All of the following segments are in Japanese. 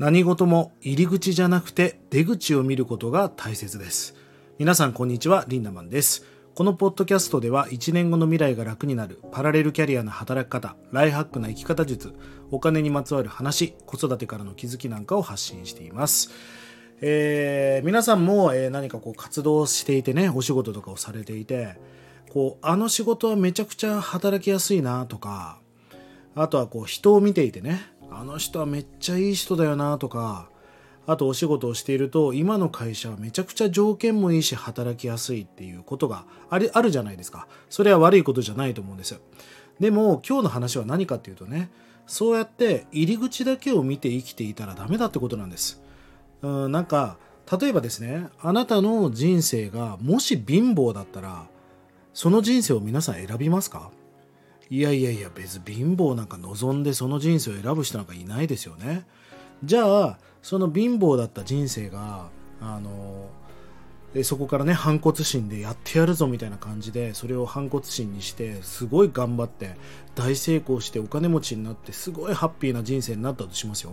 何事も入り口じゃなくて出口を見ることが大切です。皆さんこんにちは、リンダマンです。このポッドキャストでは1年後の未来が楽になるパラレルキャリアの働き方、ライハックな生き方術、お金にまつわる話、子育てからの気づきなんかを発信しています。えー皆さんも、えー何かこう活動していてね、お仕事とかをされていて、こう、あの仕事はめちゃくちゃ働きやすいなとか、あとはこう人を見ていてね、あの人はめっちゃいい人だよなとか、あとお仕事をしていると、今の会社はめちゃくちゃ条件もいいし働きやすいっていうことがありあるじゃないですか。それは悪いことじゃないと思うんです。でも今日の話は何かっていうとね、そうやって入り口だけを見て生きていたらダメだってことなんです。うん、なんか、例えばですね、あなたの人生がもし貧乏だったら、その人生を皆さん選びますか？いやいやいや別に貧乏なんか望んでその人生を選ぶ人なんかいないですよね。じゃあその貧乏だった人生があのえそこからね反骨心でやってやるぞみたいな感じでそれを反骨心にしてすごい頑張って大成功してお金持ちになってすごいハッピーな人生になったとしますよ。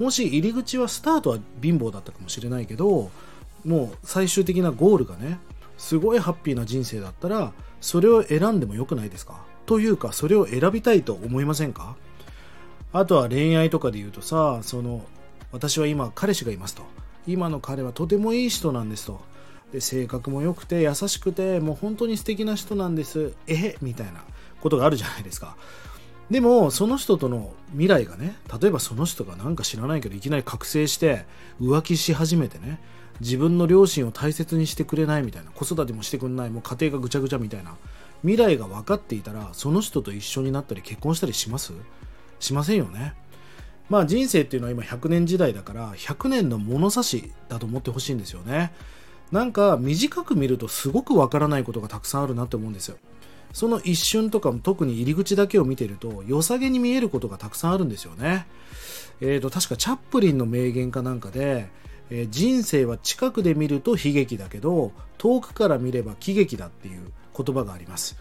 もし入り口はスタートは貧乏だったかもしれないけどもう最終的なゴールがねすごいハッピーな人生だったらそれを選んでもよくないですか？というかそれを選びたいと思いませんか？あとは恋愛とかで言うとさその私は今彼氏がいますと。今の彼はとてもいい人なんですと。で性格も良くて優しくてもう本当に素敵な人なんです。え？みたいなことがあるじゃないですか。でもその人との未来がね例えばその人がなんか知らないけどいきなり覚醒して浮気し始めてね自分の両親を大切にしてくれないみたいな子育てもしてくれないもう家庭がぐちゃぐちゃみたいな未来が分かっていたらその人と一緒になったり結婚したりします？しませんよね。まあ人生っていうのは今100年時代だから100年の物差しだと思ってほしいんですよね。なんか短く見るとすごく分からないことがたくさんあるなって思うんですよ。その一瞬とかも特に入り口だけを見てると良さげに見えることがたくさんあるんですよね。えーと確かチャップリンの名言かなんかでえー人生は近くで見ると悲劇だけど遠くから見れば喜劇だっていう言葉があります。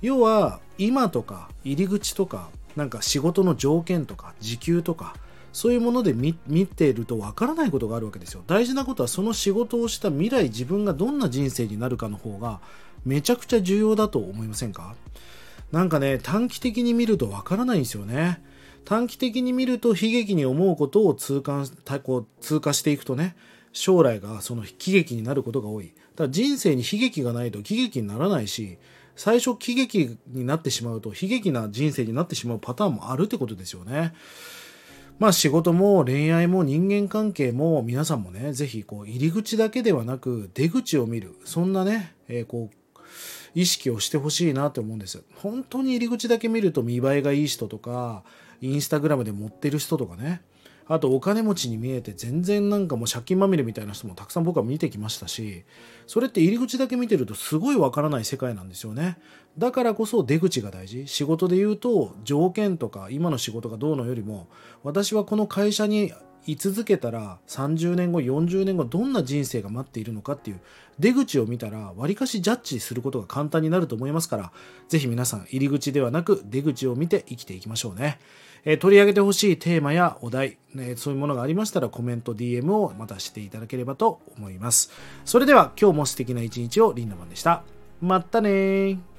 要は今とか入り口とかなんか仕事の条件とか時給とかそういうもので見見ているとわからないことがあるわけですよ。大事なことはその仕事をした未来自分がどんな人生になるかの方がめちゃくちゃ重要だと思いませんか？なんかね短期的に見るとわからないんですよね。短期的に見ると悲劇に思うことを痛感こう通過していくとね将来がその喜劇になることが多い。だ人生に悲劇がないと喜劇にならないし最初喜劇になってしまうと悲劇な人生になってしまうパターンもあるってことですよね。まあ仕事も恋愛も人間関係も皆さんもねぜひこう入り口だけではなく出口を見る。そんなね、えーこう意識をしてほしいなと思うんです。本当に入り口だけ見ると見栄えがいい人とかインスタグラムで持ってる人とかね。あとお金持ちに見えて全然なんかもう借金まみれみたいな人もたくさん僕は見てきましたしそれって入り口だけ見てるとすごいわからない世界なんですよね。だからこそ出口が大事。仕事で言うと条件とか今の仕事がどうのよりも私はこの会社に居続けたら30年後40年後どんな人生が待っているのかっていう出口を見たらわりかしジャッジすることが簡単になると思いますからぜひ皆さん入り口ではなく出口を見て生きていきましょうね、えー取り上げてほしいテーマやお題、ね、そういうものがありましたらコメント DM をまたしていただければと思います。それでは今日も素敵な一日をリンダマンでした。まったね